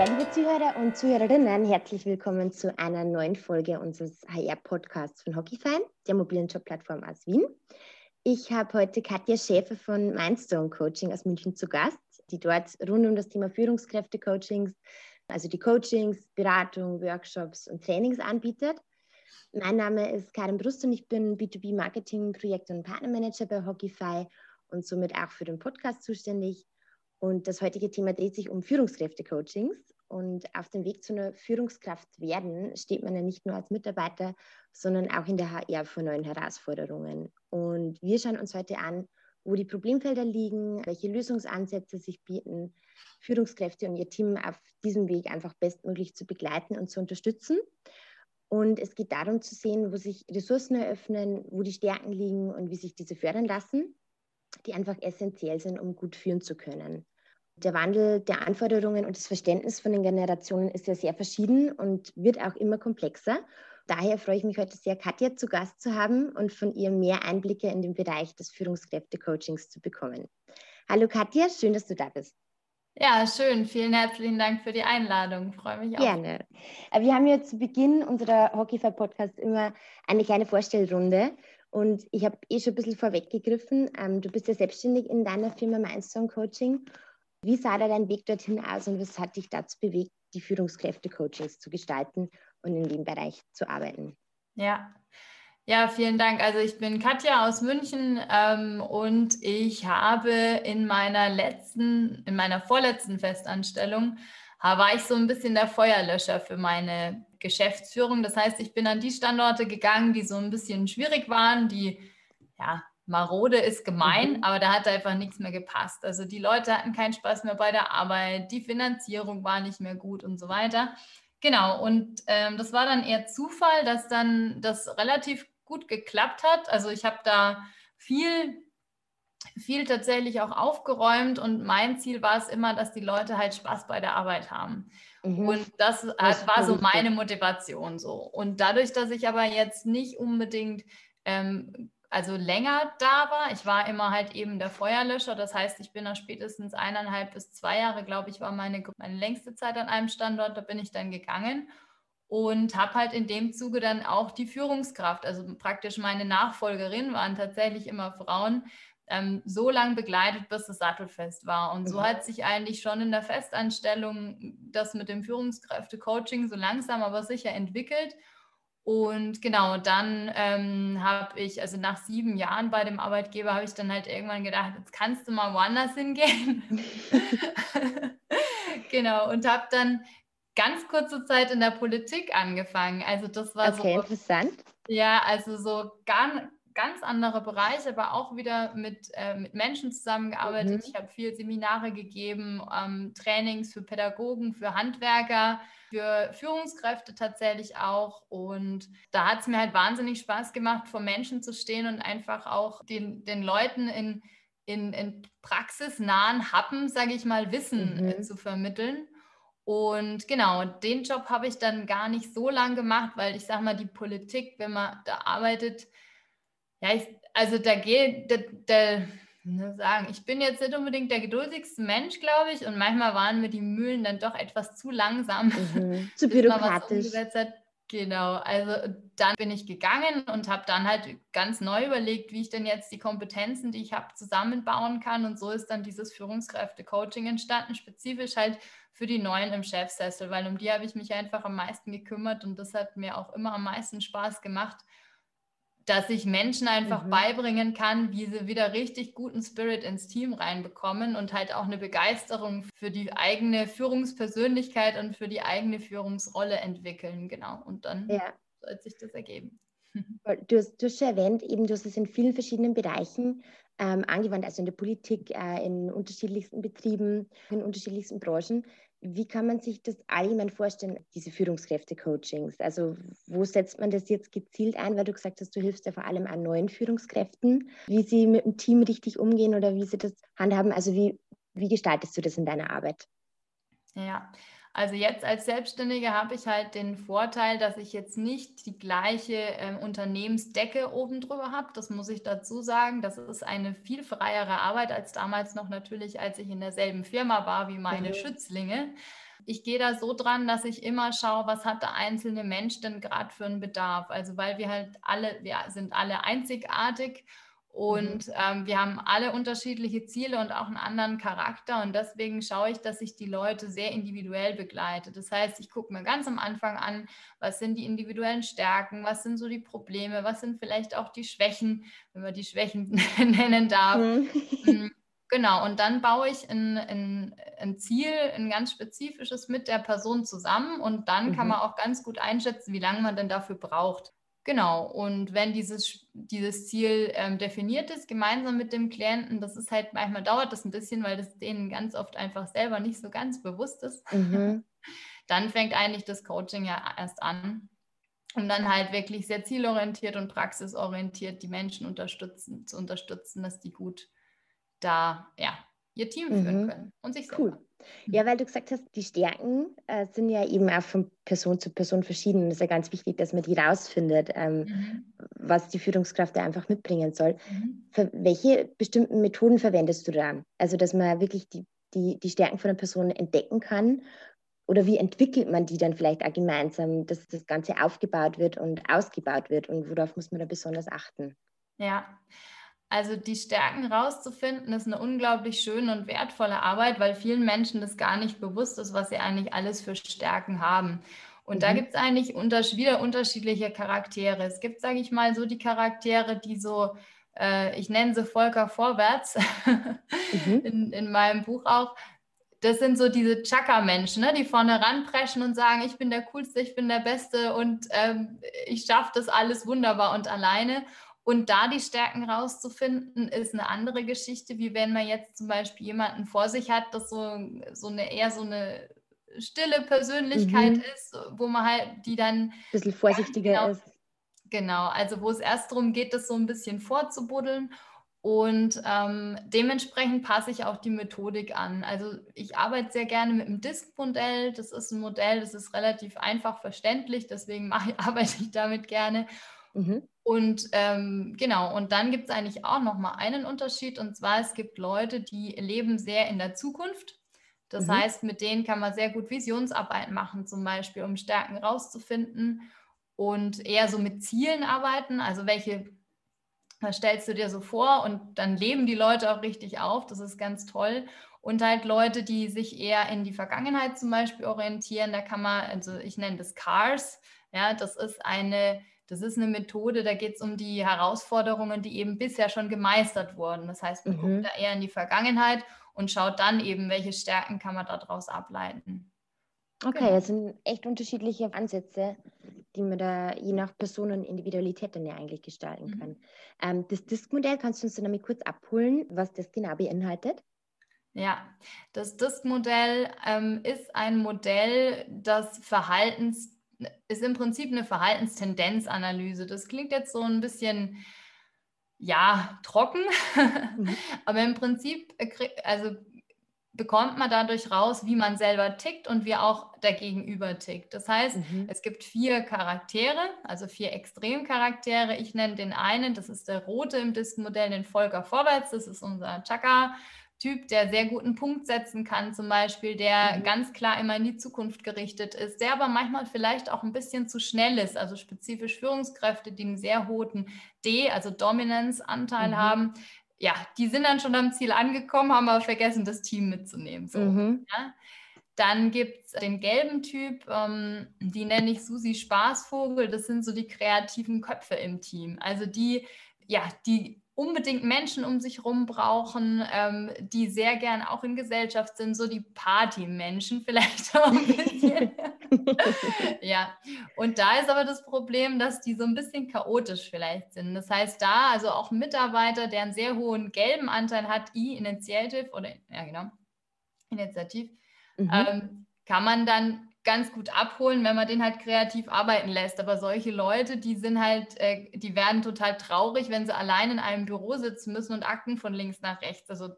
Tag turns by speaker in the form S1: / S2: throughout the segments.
S1: Ja, liebe Zuhörer und Zuhörerinnen, herzlich willkommen zu einer neuen Folge unseres HR-Podcasts von Hockeyfein, der mobilen Jobplattform aus Wien. Ich habe heute Katja Schäfer von Mindstone Coaching aus München zu Gast, die dort rund um das Thema Führungskräfte-Coachings, also die Coachings, Beratung, Workshops und Trainings anbietet. Mein Name ist Karin Brust und ich bin B2B-Marketing, Projekt- und Partnermanager bei Hockeyfy und somit auch für den Podcast zuständig. Und das heutige Thema dreht sich um Führungskräfte-Coachings. Und auf dem Weg zu einer Führungskraft werden steht man ja nicht nur als Mitarbeiter, sondern auch in der HR vor neuen Herausforderungen. Und wir schauen uns heute an, wo die Problemfelder liegen, welche Lösungsansätze sich bieten, Führungskräfte und ihr Team auf diesem Weg einfach bestmöglich zu begleiten und zu unterstützen. Und es geht darum zu sehen, wo sich Ressourcen eröffnen, wo die Stärken liegen und wie sich diese fördern lassen, die einfach essentiell sind, um gut führen zu können. Der Wandel der Anforderungen und das Verständnis von den Generationen ist ja sehr verschieden und wird auch immer komplexer. Daher freue ich mich heute sehr, Katja zu Gast zu haben und von ihr mehr Einblicke in den Bereich des Führungskräfte-Coachings zu bekommen. Hallo Katja, schön, dass du da bist.
S2: Ja, schön. Vielen herzlichen Dank für die Einladung. Freue mich
S1: auch. Gerne. Äh, wir haben ja zu Beginn unserer Hockeyfair Podcast immer eine kleine Vorstellrunde. Und ich habe eh schon ein bisschen vorweggegriffen. Ähm, du bist ja selbstständig in deiner Firma Mindstone Coaching wie sah da dein Weg dorthin aus und was hat dich dazu bewegt, die Führungskräfte-Coachings zu gestalten und in dem Bereich zu arbeiten?
S2: Ja, ja, vielen Dank. Also ich bin Katja aus München ähm, und ich habe in meiner letzten, in meiner vorletzten Festanstellung war ich so ein bisschen der Feuerlöscher für meine Geschäftsführung. Das heißt, ich bin an die Standorte gegangen, die so ein bisschen schwierig waren, die ja marode ist gemein, mhm. aber da hat einfach nichts mehr gepasst. Also die Leute hatten keinen Spaß mehr bei der Arbeit, die Finanzierung war nicht mehr gut und so weiter. Genau, und ähm, das war dann eher Zufall, dass dann das relativ gut geklappt hat. Also ich habe da viel, viel tatsächlich auch aufgeräumt und mein Ziel war es immer, dass die Leute halt Spaß bei der Arbeit haben. Mhm. Und das, das war so meine Motivation so. Und dadurch, dass ich aber jetzt nicht unbedingt ähm, also länger da war. Ich war immer halt eben der Feuerlöscher. Das heißt, ich bin nach spätestens eineinhalb bis zwei Jahre, glaube ich, war meine, meine längste Zeit an einem Standort. Da bin ich dann gegangen und habe halt in dem Zuge dann auch die Führungskraft, also praktisch meine Nachfolgerin waren tatsächlich immer Frauen, ähm, so lange begleitet, bis das Sattelfest war. Und so mhm. hat sich eigentlich schon in der Festanstellung das mit dem Führungskräfte-Coaching so langsam aber sicher entwickelt. Und genau, dann ähm, habe ich, also nach sieben Jahren bei dem Arbeitgeber, habe ich dann halt irgendwann gedacht, jetzt kannst du mal woanders hingehen. genau, und habe dann ganz kurze Zeit in der Politik angefangen. Also das war
S1: okay, so. interessant.
S2: Ja, also so gar, ganz anderer Bereich, aber auch wieder mit, äh, mit Menschen zusammengearbeitet. Mhm. Ich habe viel Seminare gegeben, ähm, Trainings für Pädagogen, für Handwerker für Führungskräfte tatsächlich auch. Und da hat es mir halt wahnsinnig Spaß gemacht, vor Menschen zu stehen und einfach auch den, den Leuten in, in, in praxisnahen Happen, sage ich mal, Wissen äh, mhm. zu vermitteln. Und genau, den Job habe ich dann gar nicht so lange gemacht, weil ich sage mal, die Politik, wenn man da arbeitet, ja, ich, also da geht, da, da sagen, ich bin jetzt nicht unbedingt der geduldigste Mensch, glaube ich, und manchmal waren mir die Mühlen dann doch etwas zu langsam.
S1: Mhm. Zu bürokratisch.
S2: Genau, also dann bin ich gegangen und habe dann halt ganz neu überlegt, wie ich denn jetzt die Kompetenzen, die ich habe, zusammenbauen kann. Und so ist dann dieses Führungskräfte-Coaching entstanden, spezifisch halt für die Neuen im Chefsessel, weil um die habe ich mich einfach am meisten gekümmert und das hat mir auch immer am meisten Spaß gemacht dass ich Menschen einfach mhm. beibringen kann, wie sie wieder richtig guten Spirit ins Team reinbekommen und halt auch eine Begeisterung für die eigene Führungspersönlichkeit und für die eigene Führungsrolle entwickeln. Genau. Und dann ja. soll sich das ergeben.
S1: Du hast, du hast schon erwähnt, eben du hast es in vielen verschiedenen Bereichen ähm, angewandt, also in der Politik, äh, in unterschiedlichsten Betrieben, in unterschiedlichsten Branchen. Wie kann man sich das allgemein vorstellen, diese Führungskräfte-Coachings? Also wo setzt man das jetzt gezielt ein, weil du gesagt hast, du hilfst ja vor allem an neuen Führungskräften, wie sie mit dem Team richtig umgehen oder wie sie das handhaben. Also wie, wie gestaltest du das in deiner Arbeit?
S2: Ja, Also jetzt als Selbstständige habe ich halt den Vorteil, dass ich jetzt nicht die gleiche äh, Unternehmensdecke oben drüber habe. Das muss ich dazu sagen. Das ist eine viel freiere Arbeit als damals noch natürlich, als ich in derselben Firma war wie meine mhm. Schützlinge. Ich gehe da so dran, dass ich immer schaue, was hat der einzelne Mensch denn gerade für einen Bedarf. Also weil wir halt alle, wir sind alle einzigartig und mhm. ähm, wir haben alle unterschiedliche Ziele und auch einen anderen Charakter. Und deswegen schaue ich, dass ich die Leute sehr individuell begleite. Das heißt, ich gucke mir ganz am Anfang an, was sind die individuellen Stärken, was sind so die Probleme, was sind vielleicht auch die Schwächen, wenn man die Schwächen nennen darf. Mhm. Mm, genau, und dann baue ich ein, ein, ein, Ziel, ein ganz spezifisches mit der Person zusammen. Und dann mhm. kann man auch ganz gut einschätzen, wie lange man denn dafür braucht. Genau, und wenn dieses, dieses Ziel ähm, definiert ist, gemeinsam mit dem Klienten, das ist halt, manchmal dauert das ein bisschen, weil das denen ganz oft einfach selber nicht so ganz bewusst ist, mhm. dann fängt eigentlich das Coaching ja erst an, um dann halt wirklich sehr zielorientiert und praxisorientiert die Menschen unterstützen, zu unterstützen, dass die gut da ja, ihr Team führen mhm. können und sich selber. Cool.
S1: Ja, weil du gesagt hast, die Stärken äh, sind ja eben auch von Person zu Person verschieden. Es ist ja ganz wichtig, dass man die rausfindet, ähm, mhm. was die Führungskraft da einfach mitbringen soll. Mhm. Für welche bestimmten Methoden verwendest du da? Also, dass man wirklich die, die, die Stärken von einer Person entdecken kann oder wie entwickelt man die dann vielleicht auch gemeinsam, dass das Ganze aufgebaut wird und ausgebaut wird und worauf muss man da besonders achten?
S2: Ja, also die Stärken rauszufinden, ist eine unglaublich schöne und wertvolle Arbeit, weil vielen Menschen das gar nicht bewusst ist, was sie eigentlich alles für Stärken haben. Und mhm. da gibt es eigentlich unter, wieder unterschiedliche Charaktere. Es gibt, sage ich mal, so die Charaktere, die so, äh, ich nenne sie Volker vorwärts, mhm. in, in meinem Buch auch, das sind so diese Chaka-Menschen, ne, die vorne ranpreschen und sagen, ich bin der Coolste, ich bin der Beste und ähm, ich schaffe das alles wunderbar und alleine. Und da die Stärken rauszufinden, ist eine andere Geschichte, wie wenn man jetzt zum Beispiel jemanden vor sich hat, das so, so eine eher so eine stille Persönlichkeit mhm. ist, wo man halt die dann ein
S1: bisschen vorsichtiger
S2: genau,
S1: ist.
S2: Genau, also wo es erst darum geht, das so ein bisschen vorzubuddeln. Und ähm, dementsprechend passe ich auch die Methodik an. Also ich arbeite sehr gerne mit dem Disk-Modell. Das ist ein Modell, das ist relativ einfach verständlich, deswegen mache, arbeite ich damit gerne. Mhm. Und ähm, genau, und dann gibt es eigentlich auch nochmal einen Unterschied, und zwar es gibt Leute, die leben sehr in der Zukunft. Das mhm. heißt, mit denen kann man sehr gut Visionsarbeit machen, zum Beispiel, um Stärken rauszufinden und eher so mit Zielen arbeiten. Also welche das stellst du dir so vor und dann leben die Leute auch richtig auf. Das ist ganz toll. Und halt Leute, die sich eher in die Vergangenheit zum Beispiel orientieren, da kann man, also ich nenne das CARS, ja, das ist eine das ist eine Methode, da geht es um die Herausforderungen, die eben bisher schon gemeistert wurden. Das heißt, man mhm. guckt da eher in die Vergangenheit und schaut dann eben, welche Stärken kann man daraus ableiten.
S1: Okay, genau. das sind echt unterschiedliche Ansätze, die man da je nach Person und Individualität dann ja eigentlich gestalten mhm. kann. Ähm, das Disk-Modell, kannst du uns damit kurz abholen, was das genau beinhaltet?
S2: Ja, das Disk-Modell ähm, ist ein Modell, das Verhaltens ist im Prinzip eine Verhaltenstendenzanalyse. Das klingt jetzt so ein bisschen, ja, trocken, mhm. aber im Prinzip äh, also bekommt man dadurch raus, wie man selber tickt und wie auch der Gegenüber tickt. Das heißt, mhm. es gibt vier Charaktere, also vier Extremcharaktere. Ich nenne den einen, das ist der rote im Disk-Modell, den Volker Vorwärts, das ist unser Chaka. Typ, der sehr guten Punkt setzen kann, zum Beispiel, der mhm. ganz klar immer in die Zukunft gerichtet ist, der aber manchmal vielleicht auch ein bisschen zu schnell ist, also spezifisch Führungskräfte, die einen sehr hohen D, also Dominance-Anteil mhm. haben, ja, die sind dann schon am Ziel angekommen, haben aber vergessen, das Team mitzunehmen. So, mhm. ja. Dann gibt es den gelben Typ, ähm, die nenne ich Susi Spaßvogel. Das sind so die kreativen Köpfe im Team. Also die, ja, die unbedingt Menschen um sich herum brauchen, ähm, die sehr gern auch in Gesellschaft sind, so die Partymenschen vielleicht auch ein bisschen. ja, und da ist aber das Problem, dass die so ein bisschen chaotisch vielleicht sind. Das heißt, da also auch Mitarbeiter, der einen sehr hohen gelben Anteil hat, I-Initiative oder ja genau, Initiativ, mhm. ähm, kann man dann ganz gut abholen, wenn man den halt kreativ arbeiten lässt. Aber solche Leute, die sind halt, äh, die werden total traurig, wenn sie allein in einem Büro sitzen müssen und Akten von links nach rechts. Also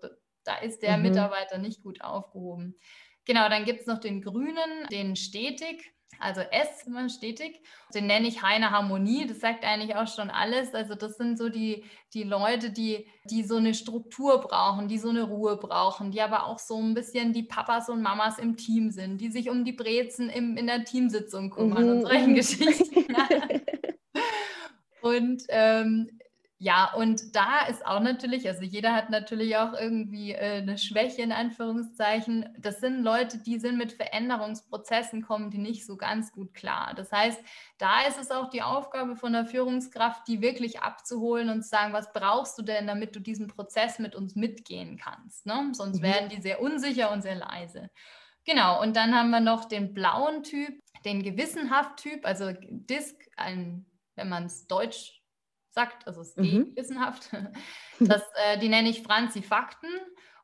S2: da ist der mhm. Mitarbeiter nicht gut aufgehoben. Genau, dann gibt es noch den grünen, den stetig. Also S immer stetig. Den nenne ich reine Harmonie. Das sagt eigentlich auch schon alles. Also das sind so die, die Leute, die, die so eine Struktur brauchen, die so eine Ruhe brauchen, die aber auch so ein bisschen die Papas und Mamas im Team sind, die sich um die Brezen im, in der Teamsitzung kümmern mhm. und solchen. Geschichten. und ähm, ja, und da ist auch natürlich, also jeder hat natürlich auch irgendwie äh, eine Schwäche in Anführungszeichen. Das sind Leute, die sind mit Veränderungsprozessen kommen, die nicht so ganz gut klar. Das heißt, da ist es auch die Aufgabe von der Führungskraft, die wirklich abzuholen und zu sagen, was brauchst du denn, damit du diesen Prozess mit uns mitgehen kannst. Ne? Sonst mhm. werden die sehr unsicher und sehr leise. Genau, und dann haben wir noch den blauen Typ, den Gewissenhaft-Typ, also Disk, ein, wenn man es deutsch sagt, also es ist mhm. gewissenhaft. Das, äh, die nenne ich Franzi Fakten.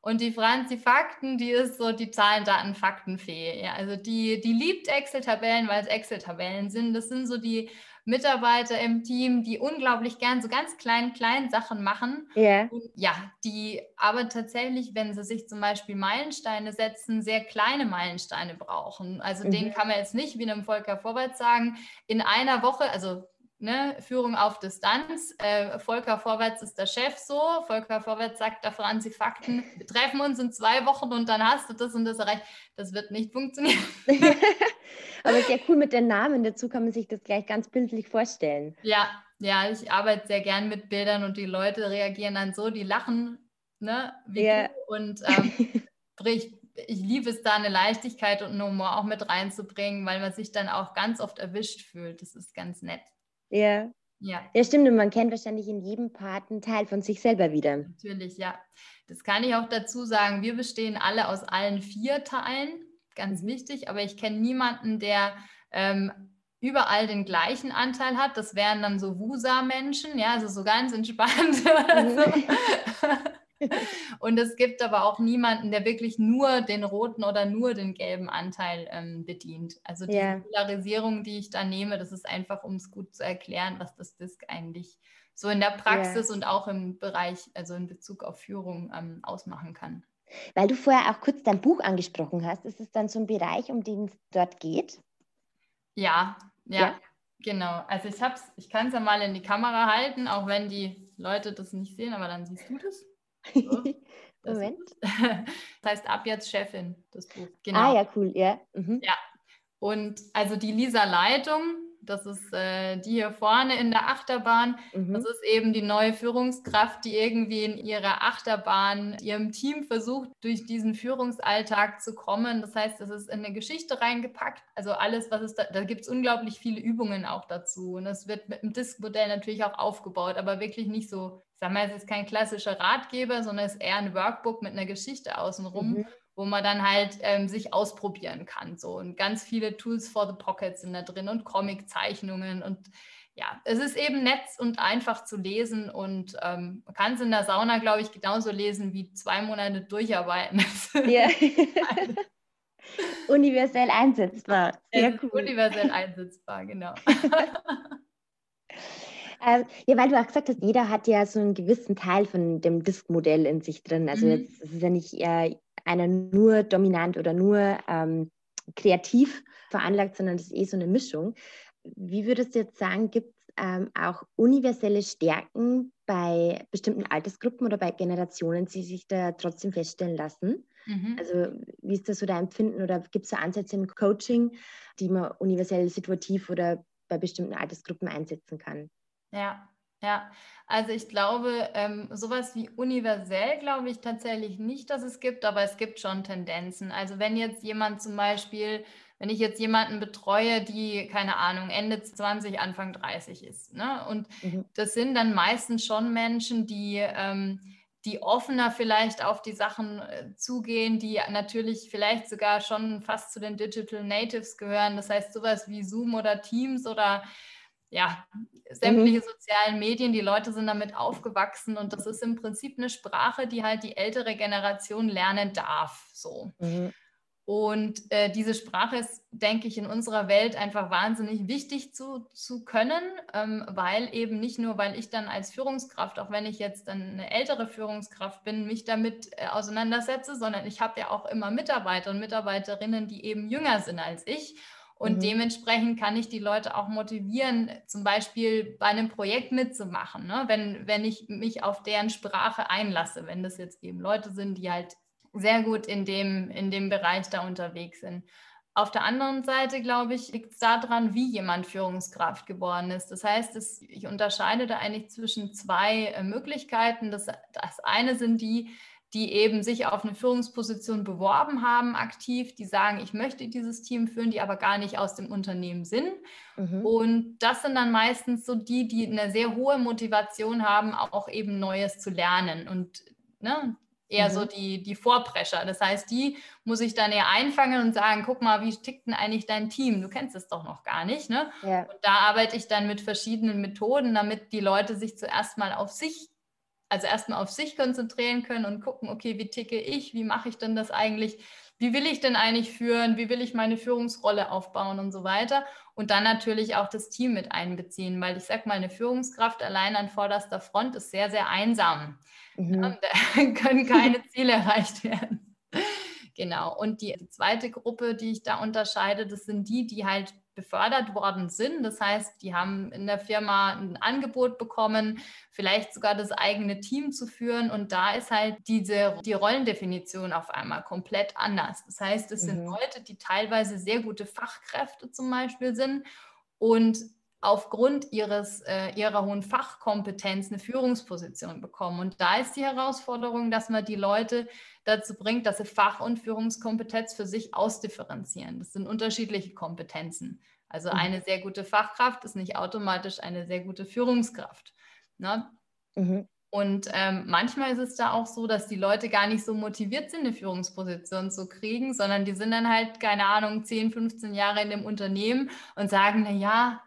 S2: Und die Franzi Fakten, die ist so die Zahlen, Daten, Faktenfee. Ja, also die, die liebt Excel-Tabellen, weil es Excel-Tabellen sind. Das sind so die Mitarbeiter im Team, die unglaublich gern so ganz kleinen, kleinen Sachen machen.
S1: Yeah.
S2: Und ja, die aber tatsächlich, wenn sie sich zum Beispiel Meilensteine setzen, sehr kleine Meilensteine brauchen. Also mhm. den kann man jetzt nicht wie einem Volker Vorwärts sagen, in einer Woche, also Ne, Führung auf Distanz. Äh, Volker Vorwärts ist der Chef so. Volker Vorwärts sagt da Franzi Fakten. Wir treffen uns in zwei Wochen und dann hast du das und das erreicht. Das wird nicht funktionieren.
S1: Aber sehr cool mit den Namen. Dazu kann man sich das gleich ganz bildlich vorstellen.
S2: Ja, ja, ich arbeite sehr gern mit Bildern und die Leute reagieren dann so, die lachen, ne, wie ja. du. Und ähm, ich, ich liebe es da, eine Leichtigkeit und einen Humor auch mit reinzubringen, weil man sich dann auch ganz oft erwischt fühlt. Das ist ganz nett.
S1: Ja. Ja. ja, stimmt. Und man kennt wahrscheinlich in jedem Part einen Teil von sich selber wieder.
S2: Natürlich, ja. Das kann ich auch dazu sagen. Wir bestehen alle aus allen vier Teilen, ganz wichtig. Aber ich kenne niemanden, der ähm, überall den gleichen Anteil hat. Das wären dann so Wusa-Menschen, ja, also so ganz entspannt mhm. Und es gibt aber auch niemanden, der wirklich nur den roten oder nur den gelben Anteil ähm, bedient. Also die yeah. Polarisierung, die ich da nehme, das ist einfach, um es gut zu erklären, was das Disk eigentlich so in der Praxis yeah. und auch im Bereich, also in Bezug auf Führung ähm, ausmachen kann.
S1: Weil du vorher auch kurz dein Buch angesprochen hast, ist es dann so ein Bereich, um den es dort geht?
S2: Ja, ja. ja? Genau, also ich hab's, ich kann es ja mal in die Kamera halten, auch wenn die Leute das nicht sehen, aber dann siehst du das. So, Moment. Das heißt ab jetzt Chefin, das Buch.
S1: Genau. Ah ja, cool, ja. Mhm.
S2: Ja. Und also die Lisa Leitung, das ist äh, die hier vorne in der Achterbahn. Mhm. Das ist eben die neue Führungskraft, die irgendwie in ihrer Achterbahn, ihrem Team versucht, durch diesen Führungsalltag zu kommen. Das heißt, es ist in eine Geschichte reingepackt. Also alles, was es da, da gibt es unglaublich viele Übungen auch dazu. Und es wird mit dem Disk-Modell natürlich auch aufgebaut, aber wirklich nicht so, ich sag mal, es ist kein klassischer Ratgeber, sondern es ist eher ein Workbook mit einer Geschichte außenrum. Mhm wo man dann halt ähm, sich ausprobieren kann. So. Und ganz viele Tools for the Pocket sind da drin und Comic-Zeichnungen und ja, es ist eben nett und einfach zu lesen und ähm, man kann es in der Sauna, glaube ich, genauso lesen wie zwei Monate durcharbeiten. Ja.
S1: universell einsetzbar.
S2: Sehr cool. Universell einsetzbar, genau.
S1: Ähm, ja, weil du auch gesagt hast, jeder hat ja so einen gewissen Teil von dem Disk-Modell in sich drin. Also mhm. jetzt ist es ja nicht eher einer nur dominant oder nur ähm, kreativ veranlagt, sondern das ist eh so eine Mischung. Wie würdest du jetzt sagen, gibt es ähm, auch universelle Stärken bei bestimmten Altersgruppen oder bei Generationen, die sich da trotzdem feststellen lassen? Mhm. Also wie ist das so dein Empfinden oder gibt es da Ansätze im Coaching, die man universell situativ oder bei bestimmten Altersgruppen einsetzen kann?
S2: Ja, ja, also ich glaube, ähm, sowas wie universell glaube ich tatsächlich nicht, dass es gibt, aber es gibt schon Tendenzen. Also wenn jetzt jemand zum Beispiel, wenn ich jetzt jemanden betreue, die, keine Ahnung, Ende 20, Anfang 30 ist, ne? Und mhm. das sind dann meistens schon Menschen, die, ähm, die offener vielleicht auf die Sachen äh, zugehen, die natürlich vielleicht sogar schon fast zu den Digital Natives gehören. Das heißt, sowas wie Zoom oder Teams oder ja, sämtliche mhm. sozialen Medien, die Leute sind damit aufgewachsen und das ist im Prinzip eine Sprache, die halt die ältere Generation lernen darf. So. Mhm. Und äh, diese Sprache ist, denke ich, in unserer Welt einfach wahnsinnig wichtig zu, zu können, ähm, weil eben nicht nur, weil ich dann als Führungskraft, auch wenn ich jetzt dann eine ältere Führungskraft bin, mich damit äh, auseinandersetze, sondern ich habe ja auch immer Mitarbeiter und Mitarbeiterinnen, die eben jünger sind als ich. Und mhm. dementsprechend kann ich die Leute auch motivieren, zum Beispiel bei einem Projekt mitzumachen, ne? wenn, wenn ich mich auf deren Sprache einlasse, wenn das jetzt eben Leute sind, die halt sehr gut in dem, in dem Bereich da unterwegs sind. Auf der anderen Seite, glaube ich, liegt es daran, wie jemand Führungskraft geworden ist. Das heißt, es, ich unterscheide da eigentlich zwischen zwei äh, Möglichkeiten. Das, das eine sind die, die eben sich auf eine Führungsposition beworben haben, aktiv, die sagen, ich möchte dieses Team führen, die aber gar nicht aus dem Unternehmen sind. Mhm. Und das sind dann meistens so die, die eine sehr hohe Motivation haben, auch eben Neues zu lernen. Und ne, eher mhm. so die, die Vorprescher. Das heißt, die muss ich dann eher einfangen und sagen, guck mal, wie tickt denn eigentlich dein Team? Du kennst es doch noch gar nicht. Ne? Ja. Und da arbeite ich dann mit verschiedenen Methoden, damit die Leute sich zuerst mal auf sich, also erstmal auf sich konzentrieren können und gucken, okay, wie ticke ich, wie mache ich denn das eigentlich? Wie will ich denn eigentlich führen? Wie will ich meine Führungsrolle aufbauen und so weiter? Und dann natürlich auch das Team mit einbeziehen, weil ich sage mal, eine Führungskraft allein an vorderster Front ist sehr, sehr einsam. Mhm. Da können keine Ziele erreicht werden. Genau. Und die zweite Gruppe, die ich da unterscheide, das sind die, die halt befördert worden sind. Das heißt, die haben in der Firma ein Angebot bekommen, vielleicht sogar das eigene Team zu führen. Und da ist halt diese, die Rollendefinition auf einmal komplett anders. Das heißt, es mhm. sind Leute, die teilweise sehr gute Fachkräfte zum Beispiel sind und aufgrund ihres, äh, ihrer hohen Fachkompetenz eine Führungsposition bekommen. Und da ist die Herausforderung, dass man die Leute dazu bringt, dass sie Fach- und Führungskompetenz für sich ausdifferenzieren. Das sind unterschiedliche Kompetenzen. Also mhm. eine sehr gute Fachkraft ist nicht automatisch eine sehr gute Führungskraft. Ne? Mhm. Und ähm, manchmal ist es da auch so, dass die Leute gar nicht so motiviert sind, eine Führungsposition zu kriegen, sondern die sind dann halt, keine Ahnung, 10, 15 Jahre in dem Unternehmen und sagen, na ja,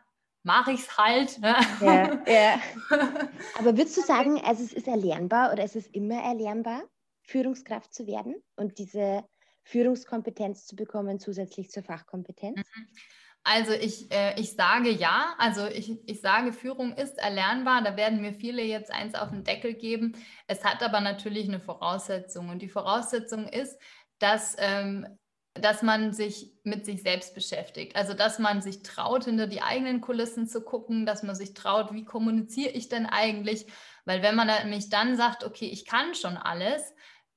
S2: mache ich es halt. Ne?
S1: Ja, ja. Aber würdest du sagen, also es ist erlernbar oder ist es immer erlernbar, Führungskraft zu werden und diese Führungskompetenz zu bekommen, zusätzlich zur Fachkompetenz? Mhm.
S2: Also ich, äh, ich sage ja, also ich, ich sage, Führung ist erlernbar. Da werden mir viele jetzt eins auf den Deckel geben. Es hat aber natürlich eine Voraussetzung. Und die Voraussetzung ist, dass ähm, dass man sich mit sich selbst beschäftigt. Also, dass man sich traut, hinter die eigenen Kulissen zu gucken, dass man sich traut, wie kommuniziere ich denn eigentlich? Weil wenn man nämlich dann sagt, okay, ich kann schon alles,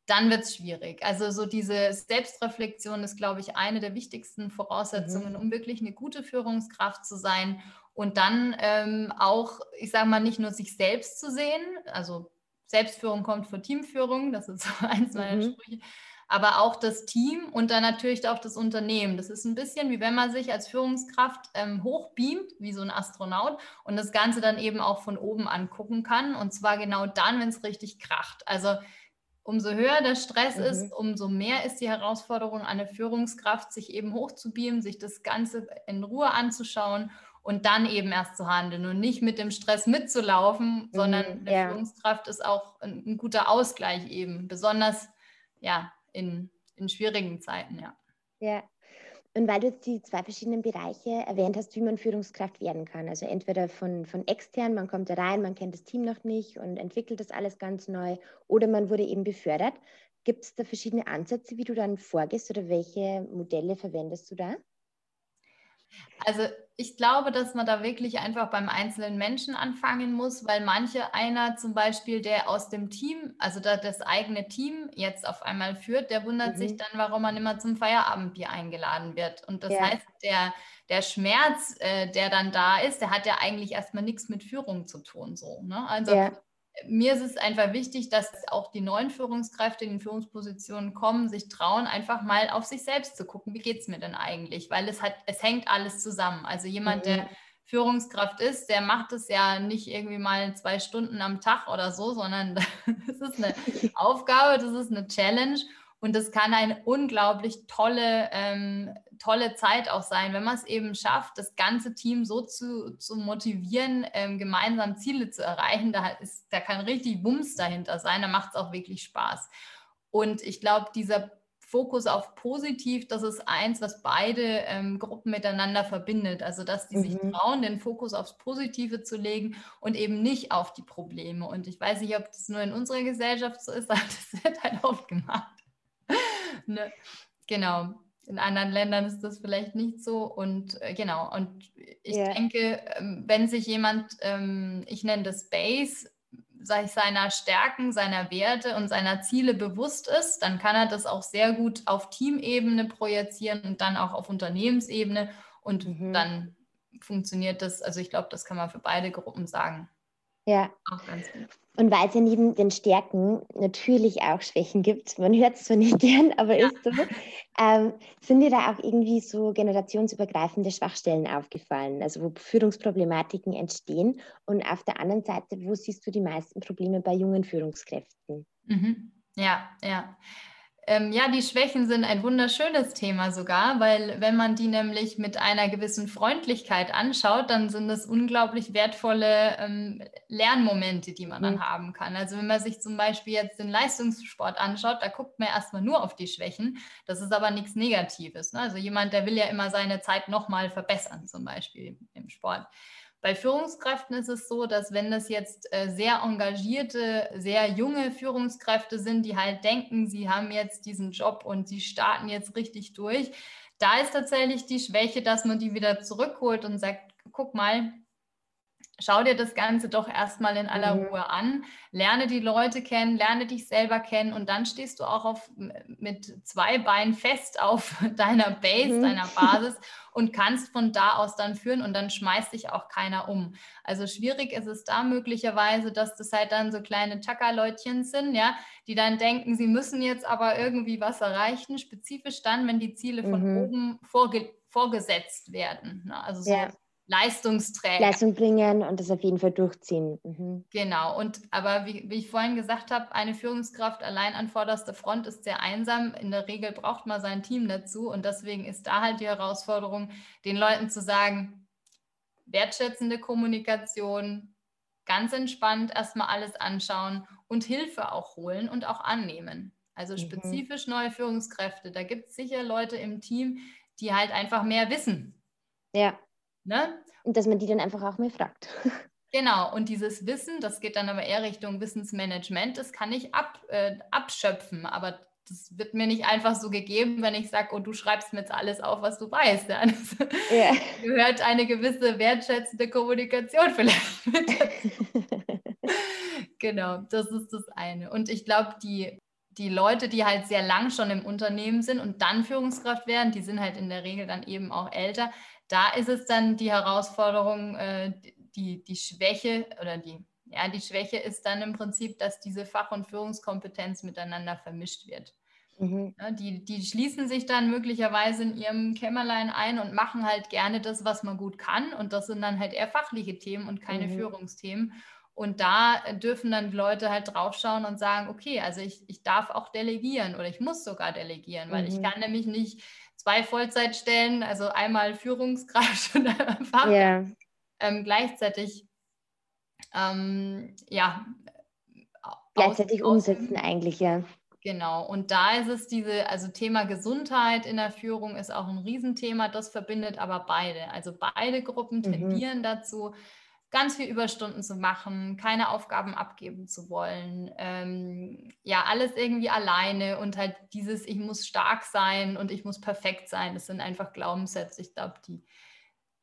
S2: dann wird es schwierig. Also so diese Selbstreflexion ist, glaube ich, eine der wichtigsten Voraussetzungen, mhm. um wirklich eine gute Führungskraft zu sein und dann ähm, auch, ich sage mal, nicht nur sich selbst zu sehen, also Selbstführung kommt vor Teamführung, das ist so eins meiner mhm. Sprüche, aber auch das Team und dann natürlich auch das Unternehmen. Das ist ein bisschen wie wenn man sich als Führungskraft ähm, hochbeamt, wie so ein Astronaut, und das Ganze dann eben auch von oben angucken kann. Und zwar genau dann, wenn es richtig kracht. Also umso höher der Stress mhm. ist, umso mehr ist die Herausforderung an eine Führungskraft, sich eben hochzubeamen, sich das Ganze in Ruhe anzuschauen und dann eben erst zu handeln und nicht mit dem Stress mitzulaufen, mhm, sondern eine ja. Führungskraft ist auch ein, ein, guter Ausgleich eben, besonders ja, in, in schwierigen Zeiten, ja.
S1: Ja. Und weil du jetzt die zwei verschiedenen Bereiche erwähnt hast, wie man Führungskraft werden kann. Also entweder von, von extern, man kommt da rein, man kennt das Team noch nicht und entwickelt das alles ganz neu, oder man wurde eben befördert. Gibt es da verschiedene Ansätze, wie du dann vorgehst oder welche Modelle verwendest du da?
S2: Also ich glaube, dass man da wirklich einfach beim einzelnen Menschen anfangen muss, weil manche einer zum Beispiel, der aus dem Team, also das eigene Team jetzt auf einmal führt, der wundert mhm. sich dann, warum man immer zum Feierabendbier eingeladen wird. Und das ja. heißt, der, der Schmerz, äh, der dann da ist, der hat ja eigentlich erstmal nichts mit Führung zu tun. So, ne? Also ja mir ist es einfach wichtig, dass auch die neuen Führungskräfte in den Führungspositionen kommen, sich trauen, einfach mal auf sich selbst zu gucken, wie geht es mir denn eigentlich? Weil es hat, es hängt alles zusammen. Also jemand, der mhm. Führungskraft ist, der macht es ja nicht irgendwie mal zwei Stunden am Tag oder so, sondern das ist eine Aufgabe, das ist eine Challenge. Und das kann eine unglaublich tolle, ähm, tolle Zeit auch sein, wenn man es eben schafft, das ganze Team so zu, zu motivieren, ähm, gemeinsam Ziele zu erreichen. Da, ist, da kann richtig Wumms dahinter sein, da macht es auch wirklich Spaß. Und ich glaube, dieser Fokus auf positiv, das ist eins, was beide ähm, Gruppen miteinander verbindet. Also, dass die mhm. sich trauen, den Fokus aufs Positive zu legen und eben nicht auf die Probleme. Und ich weiß nicht, ob das nur in unserer Gesellschaft so ist, aber das wird halt oft gemacht. ne? Genau. In anderen Ländern ist das vielleicht nicht so. Und äh, genau, und ich yeah. denke, ähm, wenn sich jemand, ähm, ich nenne das Base, sich seiner Stärken, seiner Werte und seiner Ziele bewusst ist, dann kann er das auch sehr gut auf Teamebene projizieren und dann auch auf Unternehmensebene. Und mhm. dann funktioniert das, also ich glaube, das kann man für beide Gruppen sagen.
S1: Ja. Auch ganz gut. Und weil es ja neben den Stärken natürlich auch Schwächen gibt, man hört es zwar nicht gern, aber ja. ist so, ähm, sind dir da auch irgendwie so generationsübergreifende Schwachstellen aufgefallen, also wo Führungsproblematiken entstehen? Und auf der anderen Seite, wo siehst du die meisten Probleme bei jungen Führungskräften?
S2: Mhm. Ja, ja. Ähm, ja, die Schwächen sind ein wunderschönes Thema sogar, weil wenn man die nämlich mit einer gewissen Freundlichkeit anschaut, dann sind das unglaublich wertvolle ähm, Lernmomente, die man dann mhm. haben kann. Also wenn man sich zum Beispiel jetzt den Leistungssport anschaut, da guckt man erstmal nur auf die Schwächen. Das ist aber nichts Negatives. Ne? Also jemand, der will ja immer seine Zeit nochmal verbessern, zum Beispiel im Sport. Bei Führungskräften ist es so, dass wenn das jetzt äh, sehr engagierte, sehr junge Führungskräfte sind, die halt denken, sie haben jetzt diesen Job und sie starten jetzt richtig durch, da ist tatsächlich die Schwäche, dass man die wieder zurückholt und sagt, guck mal, schau dir das Ganze doch erstmal in aller mhm. Ruhe an, lerne die Leute kennen, lerne dich selber kennen und dann stehst du auch auf, mit zwei Beinen fest auf deiner Base, mhm. deiner Basis und kannst von da aus dann führen und dann schmeißt dich auch keiner um. Also schwierig ist es da möglicherweise, dass das halt dann so kleine Chaka-Leutchen sind, ja, die dann denken, sie müssen jetzt aber irgendwie was erreichen, spezifisch dann, wenn die Ziele von mhm. oben vorge vorgesetzt werden. Ne? Also so ja. Leistungsträger.
S1: Leistung bringen und das auf jeden Fall durchziehen. Mhm.
S2: Genau. Und aber wie, wie, ich vorhin gesagt habe, eine Führungskraft allein an vorderster Front ist sehr einsam. In der Regel braucht man sein Team dazu. Und deswegen ist da halt die Herausforderung, den Leuten zu sagen, wertschätzende Kommunikation, ganz entspannt erstmal alles anschauen und Hilfe auch holen und auch annehmen. Also mhm. spezifisch neue Führungskräfte. Da gibt es sicher Leute im Team, die halt einfach mehr wissen.
S1: Ja. Ne? Und dass man die dann einfach auch mehr fragt.
S2: Genau, und dieses Wissen, das geht dann aber eher Richtung Wissensmanagement, das kann ich ab, äh, abschöpfen, aber das wird mir nicht einfach so gegeben, wenn ich sage, oh, du schreibst mir jetzt alles auf, was du weißt. Ja, das ja. gehört eine gewisse wertschätzende Kommunikation vielleicht mit genau, das ist das eine. Und ich glaube, die, die Leute, die halt sehr lang schon im Unternehmen sind und dann Führungskraft werden, die sind halt in der Regel dann eben auch älter, da ist es dann die Herausforderung, äh, die, die Schwäche oder die, ja, die Schwäche ist dann im Prinzip, dass diese Fach- und Führungskompetenz miteinander vermischt wird. Mhm. Ja, die, die schließen sich dann möglicherweise in ihrem Kämmerlein ein und machen halt gerne das, was man gut kann. Und das sind dann halt eher fachliche Themen und keine mhm. Führungsthemen. Und da dürfen dann Leute halt draufschauen und sagen, okay, also ich, ich darf auch delegieren oder ich muss sogar delegieren, weil mhm. ich kann nämlich nicht zwei Vollzeitstellen, also einmal Führungskraft und einmal Fach, yeah. ähm, gleichzeitig ähm, ja,
S1: gleichzeitig umsetzen eigentlich, ja.
S2: Genau, und da ist es diese, also Thema Gesundheit in der Führung ist auch ein Riesenthema, das verbindet aber beide. Also beide Gruppen mhm. tendieren mhm. dazu, ganz viel Überstunden zu machen, keine Aufgaben abgeben zu wollen, ähm, ja, alles irgendwie alleine und halt dieses, ich muss stark sein und ich muss perfekt sein, das sind einfach Glaubenssätze, ich glaube, die,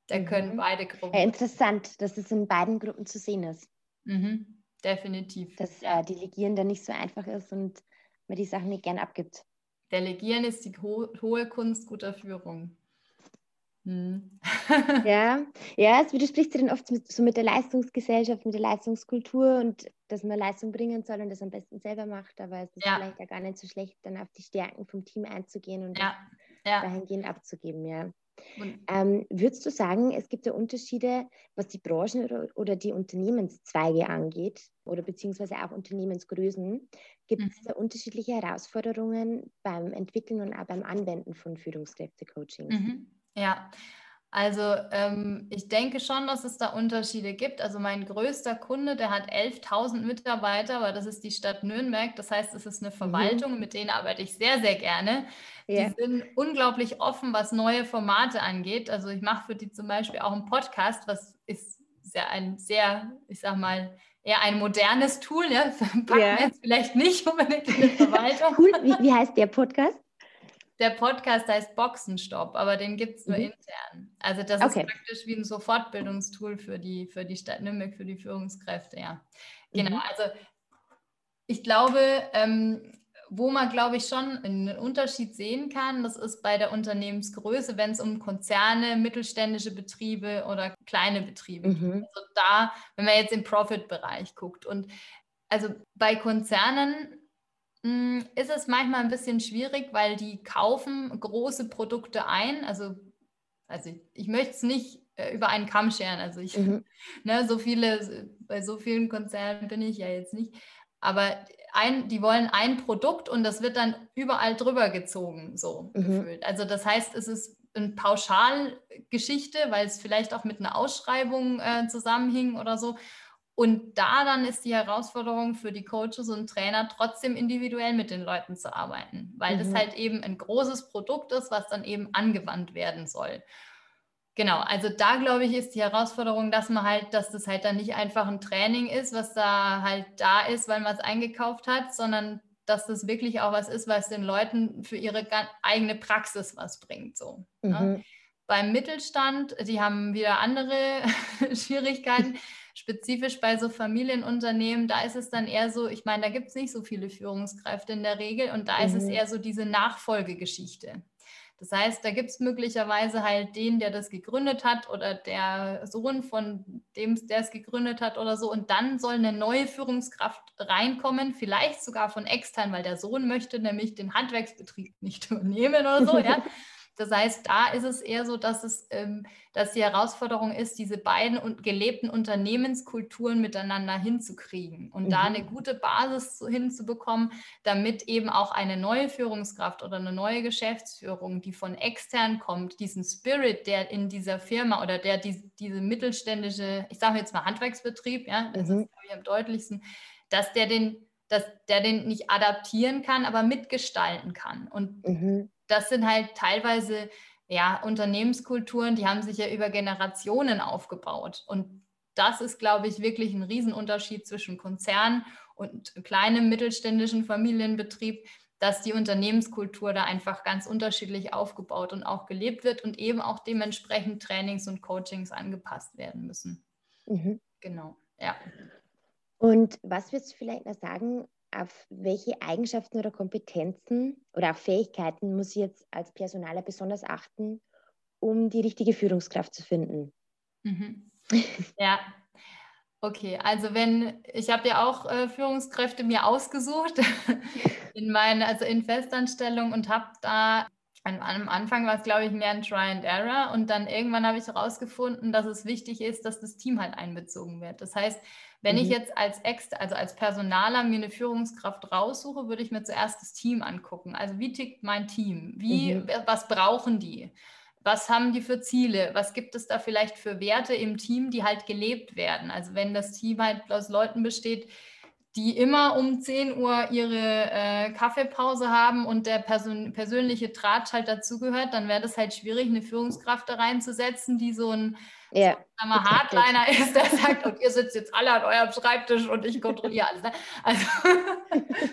S2: da mhm. können beide Gruppen.
S1: Ja, interessant, dass es in beiden Gruppen zu sehen ist.
S2: Mhm, definitiv.
S1: Dass äh, Delegieren dann nicht so einfach ist und man die Sachen nicht gern abgibt.
S2: Delegieren ist die ho hohe Kunst guter Führung.
S1: Hm. ja, ja, es widerspricht sich dann oft mit, so mit der Leistungsgesellschaft, mit der Leistungskultur und dass man Leistung bringen soll und das am besten selber macht, aber es ist ja. vielleicht ja gar nicht so schlecht, dann auf die Stärken vom Team einzugehen und ja. Ja. dahingehend abzugeben, ja. Ähm, würdest du sagen, es gibt ja Unterschiede, was die Branchen oder, oder die Unternehmenszweige angeht oder beziehungsweise auch Unternehmensgrößen? Gibt es mhm. da unterschiedliche Herausforderungen beim Entwickeln und auch beim Anwenden von Führungskräftecoachings?
S2: Mhm. Ja, Also ähm, ich denke schon, dass es da Unterschiede gibt. Also mein größter Kunde, der hat 11.000 Mitarbeiter, aber das ist die Stadt Nürnberg. Das heißt, es ist eine mhm. Verwaltung, mhm. mit denen arbeite ich sehr, sehr gerne. Ja. Die sind unglaublich offen, was neue Formate angeht. Also ich mache für die zum Beispiel auch einen Podcast, was ist ja ein sehr, ich sag mal, eher ein modernes Tool. Ja? Packen ja. jetzt vielleicht nicht unbedingt in der Verwaltung.
S1: cool. Wie, wie heißt der Podcast?
S2: Der Podcast heißt Boxenstopp, aber den gibt es nur mhm. intern. Also das okay. ist praktisch wie ein so Fortbildungstool für die, für die Stadt Nürnberg, für die Führungskräfte, ja. Genau, mhm. also ich glaube, ähm, wo man, glaube ich, schon einen Unterschied sehen kann, das ist bei der Unternehmensgröße, wenn es um Konzerne, mittelständische Betriebe oder kleine Betriebe mhm. geht. Also da, wenn man jetzt im Profit-Bereich guckt. Und also bei Konzernen ist es manchmal ein bisschen schwierig, weil die kaufen große Produkte ein. Also, also ich, ich möchte es nicht äh, über einen Kamm scheren. Also ich, mhm. ne, so viele, bei so vielen Konzernen bin ich ja jetzt nicht. Aber ein, die wollen ein Produkt und das wird dann überall drüber gezogen, so mhm. gefühlt. Also das heißt, es ist eine Pauschalgeschichte, weil es vielleicht auch mit einer Ausschreibung äh, zusammenhing oder so. Und da dann ist die Herausforderung für die Coaches und Trainer trotzdem individuell mit den Leuten zu arbeiten, weil mhm. das halt eben ein großes Produkt ist, was dann eben angewandt werden soll. Genau, also da glaube ich, ist die Herausforderung, dass man halt, dass das halt dann nicht einfach ein Training ist, was da halt da ist, weil man es eingekauft hat, sondern dass das wirklich auch was ist, was den Leuten für ihre eigene Praxis was bringt. So. Ne? Mhm. Ne? Beim Mittelstand, die haben wieder andere Schwierigkeiten spezifisch bei so Familienunternehmen, da ist es dann eher so, ich meine, da gibt es nicht so viele Führungskräfte in der Regel und da mhm. ist es mhm. eher so diese Nachfolgegeschichte. Das heißt, da gibt es möglicherweise halt den, der das gegründet hat oder der Sohn von dem, der es gegründet hat oder so. Und dann soll eine neue Führungskraft reinkommen, vielleicht sogar von extern, weil der Sohn möchte nämlich den Handwerksbetrieb nicht übernehmen oder so. Ja? Das heißt, da ist es eher so, dass es, ähm, dass die Herausforderung ist, diese beiden und gelebten Unternehmenskulturen miteinander hinzukriegen und mhm. da eine gute Basis hinzubekommen, damit eben auch eine neue Führungskraft oder eine neue Geschäftsführung, die von extern kommt, diesen Spirit, der in dieser Firma oder der die, diese mittelständische, ich sage jetzt mal Handwerksbetrieb, ja, das mhm. ist ich, am deutlichsten, dass der den dass der den nicht adaptieren kann, aber mitgestalten kann. Und mhm das sind halt teilweise ja, Unternehmenskulturen, die haben sich ja über Generationen aufgebaut. Und das ist, glaube ich, wirklich ein Riesenunterschied zwischen Konzern und kleinem mittelständischen Familienbetrieb, dass die Unternehmenskultur da einfach ganz unterschiedlich aufgebaut und auch gelebt wird und eben auch dementsprechend Trainings und Coachings angepasst werden müssen. Mhm. Genau, ja.
S1: Und was würdest du vielleicht noch sagen, auf welche Eigenschaften oder Kompetenzen oder auch Fähigkeiten muss ich jetzt als Personaler besonders achten, um die richtige Führungskraft zu finden?
S2: Mhm. Ja, okay. Also wenn ich habe ja auch äh, Führungskräfte mir ausgesucht in meinen, also in Festanstellung und habe da am Anfang war es, glaube ich, mehr ein Try and Error und dann irgendwann habe ich herausgefunden, dass es wichtig ist, dass das Team halt einbezogen wird. Das heißt, wenn mhm. ich jetzt als Ex, also als Personaler mir eine Führungskraft raussuche, würde ich mir zuerst das Team angucken. Also wie tickt mein Team? Wie, mhm. was brauchen die? Was haben die für Ziele? Was gibt es da vielleicht für Werte im Team, die halt gelebt werden? Also wenn das Team halt aus Leuten besteht, die immer um 10 Uhr ihre äh, Kaffeepause haben und der Person persönliche Draht halt dazugehört, dann wäre das halt schwierig, eine Führungskraft da reinzusetzen, die so ein ja, mal, Hardliner ist, der sagt, und ihr sitzt jetzt alle an eurem Schreibtisch und ich kontrolliere alles. Ne? Also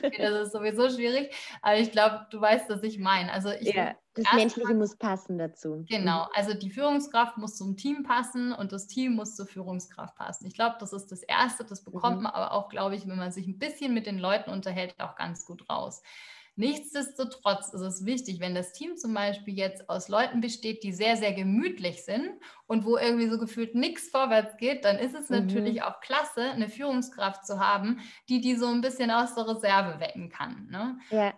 S2: das ist sowieso schwierig, aber ich glaube, du weißt, was ich meine. Also ich
S1: ja, das Menschliche muss passen dazu.
S2: Genau, mhm. also die Führungskraft muss zum Team passen und das Team muss zur Führungskraft passen. Ich glaube, das ist das Erste, das bekommt mhm. man aber auch, glaube ich, wenn man sich ein bisschen mit den Leuten unterhält, auch ganz gut raus. Nichtsdestotrotz ist es wichtig, wenn das Team zum Beispiel jetzt aus Leuten besteht, die sehr, sehr gemütlich sind und wo irgendwie so gefühlt nichts vorwärts geht, dann ist es mhm. natürlich auch klasse, eine Führungskraft zu haben, die die so ein bisschen aus der Reserve wecken kann. Ne? Ja.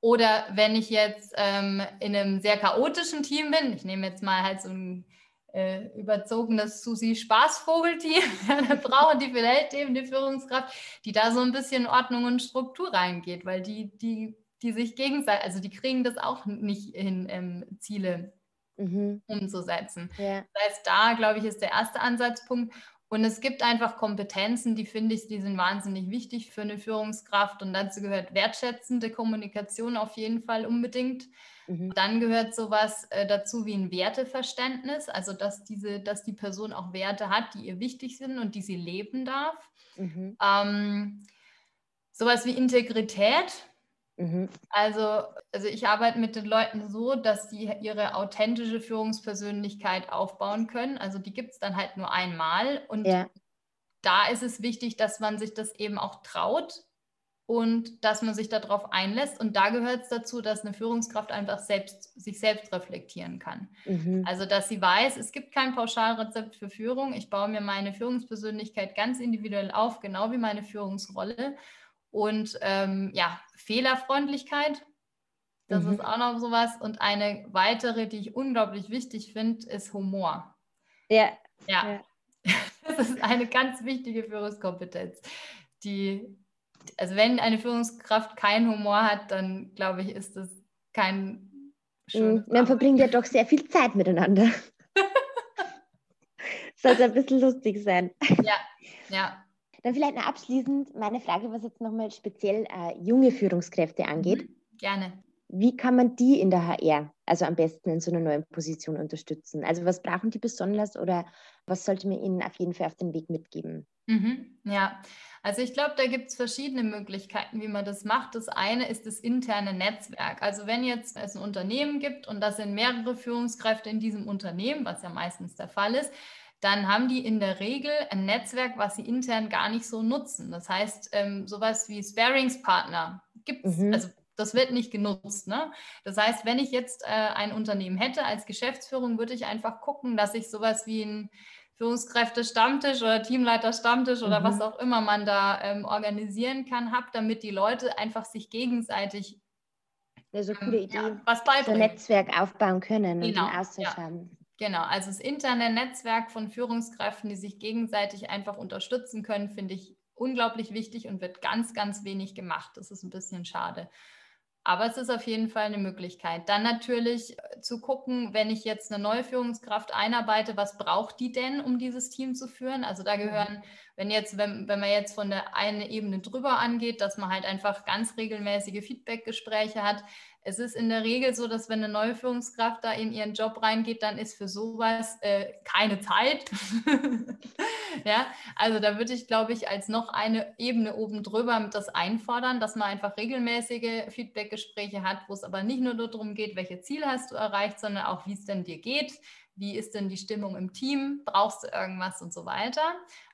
S2: Oder wenn ich jetzt ähm, in einem sehr chaotischen Team bin, ich nehme jetzt mal halt so ein äh, überzogenes Susi-Spaßvogelteam, dann brauchen die vielleicht eben die Führungskraft, die da so ein bisschen Ordnung und Struktur reingeht, weil die, die die sich gegenseitig, also die kriegen das auch nicht hin, ähm, Ziele mhm. umzusetzen. Ja. Das heißt, da, glaube ich, ist der erste Ansatzpunkt. Und es gibt einfach Kompetenzen, die finde ich, die sind wahnsinnig wichtig für eine Führungskraft. Und dazu gehört wertschätzende Kommunikation auf jeden Fall unbedingt. Mhm. Dann gehört sowas äh, dazu wie ein Werteverständnis, also dass diese, dass die Person auch Werte hat, die ihr wichtig sind und die sie leben darf. Mhm. Ähm, sowas wie Integrität. Mhm. Also, also ich arbeite mit den Leuten so, dass die ihre authentische Führungspersönlichkeit aufbauen können. Also die gibt es dann halt nur einmal. Und ja. da ist es wichtig, dass man sich das eben auch traut, und dass man sich darauf einlässt. Und da gehört es dazu, dass eine Führungskraft einfach selbst, sich selbst reflektieren kann. Mhm. Also, dass sie weiß, es gibt kein Pauschalrezept für Führung. Ich baue mir meine Führungspersönlichkeit ganz individuell auf, genau wie meine Führungsrolle. Und ähm, ja, Fehlerfreundlichkeit, das mhm. ist auch noch sowas. Und eine weitere, die ich unglaublich wichtig finde, ist Humor. Ja. Ja. ja. Das ist eine ganz wichtige Führungskompetenz, die also wenn eine Führungskraft keinen Humor hat, dann glaube ich, ist das kein
S1: schönes. Man verbringt ja doch sehr viel Zeit miteinander. Sollte ein bisschen lustig sein.
S2: Ja, ja.
S1: Dann vielleicht noch abschließend meine Frage, was jetzt nochmal speziell äh, junge Führungskräfte angeht. Mhm,
S2: gerne.
S1: Wie kann man die in der HR, also am besten in so einer neuen Position unterstützen? Also was brauchen die besonders oder was sollte man ihnen auf jeden Fall auf den Weg mitgeben?
S2: Mhm, ja, also ich glaube, da gibt es verschiedene Möglichkeiten, wie man das macht. Das eine ist das interne Netzwerk. Also wenn jetzt es ein Unternehmen gibt und das sind mehrere Führungskräfte in diesem Unternehmen, was ja meistens der Fall ist, dann haben die in der Regel ein Netzwerk, was sie intern gar nicht so nutzen. Das heißt, ähm, sowas wie Sparingspartner gibt es, mhm. also das wird nicht genutzt. Ne? Das heißt, wenn ich jetzt äh, ein Unternehmen hätte als Geschäftsführung, würde ich einfach gucken, dass ich sowas wie ein Führungskräfte-Stammtisch oder Teamleiter-Stammtisch oder mhm. was auch immer man da ähm, organisieren kann, habe, damit die Leute einfach sich gegenseitig
S1: ja, so coole Idee, ja, was beibringen. So ein Netzwerk aufbauen können genau, und einen Austausch
S2: ja. haben. Genau, also das interne Netzwerk von Führungskräften, die sich gegenseitig einfach unterstützen können, finde ich unglaublich wichtig und wird ganz, ganz wenig gemacht. Das ist ein bisschen schade. Aber es ist auf jeden Fall eine Möglichkeit. Dann natürlich äh, zu gucken, wenn ich jetzt eine neue Führungskraft einarbeite, was braucht die denn, um dieses Team zu führen? Also da mhm. gehören, wenn jetzt, wenn, wenn man jetzt von der einen Ebene drüber angeht, dass man halt einfach ganz regelmäßige Feedbackgespräche hat, es ist in der Regel so, dass wenn eine neue Führungskraft da in ihren Job reingeht, dann ist für sowas äh, keine Zeit. ja, also da würde ich, glaube ich, als noch eine Ebene oben drüber das einfordern, dass man einfach regelmäßige Feedbackgespräche hat, wo es aber nicht nur darum geht, welche Ziele hast du erreicht, sondern auch, wie es denn dir geht, wie ist denn die Stimmung im Team, brauchst du irgendwas und so weiter.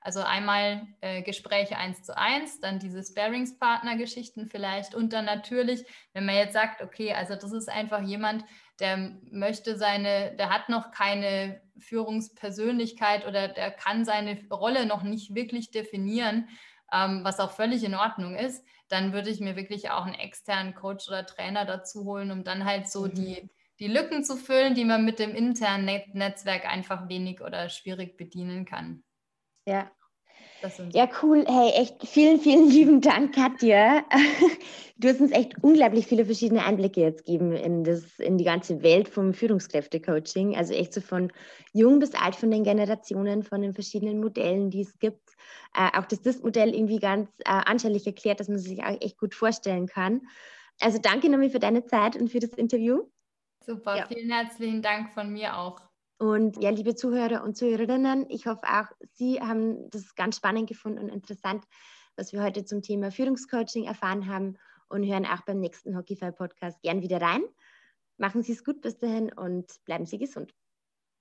S2: Also einmal äh, Gespräche eins zu eins, dann diese Sparingspartner-Geschichten vielleicht und dann natürlich, wenn man jetzt sagt, okay, also das ist einfach jemand, der möchte seine, der hat noch keine Führungspersönlichkeit oder der kann seine Rolle noch nicht wirklich definieren, ähm, was auch völlig in Ordnung ist, dann würde ich mir wirklich auch einen externen Coach oder Trainer dazu holen, um dann halt so mhm. die die Lücken zu füllen, die man mit dem internen Net Netzwerk einfach wenig oder schwierig bedienen kann.
S1: Ja. Ja, cool. Hey, echt vielen, vielen lieben Dank, Katja. Du hast uns echt unglaublich viele verschiedene Einblicke jetzt gegeben in, das, in die ganze Welt vom Führungskräfte-Coaching. Also echt so von jung bis alt, von den Generationen, von den verschiedenen Modellen, die es gibt. Äh, auch das DIS-Modell irgendwie ganz äh, anschaulich erklärt, dass man sich auch echt gut vorstellen kann. Also danke nochmal für deine Zeit und für das Interview.
S2: Super, ja. vielen herzlichen Dank von mir auch.
S1: Und ja, liebe Zuhörer und Zuhörerinnen, ich hoffe auch, Sie haben das ganz spannend gefunden und interessant, was wir heute zum Thema Führungscoaching erfahren haben und hören auch beim nächsten Hockeyfly Podcast gern wieder rein. Machen Sie es gut bis dahin und bleiben Sie gesund.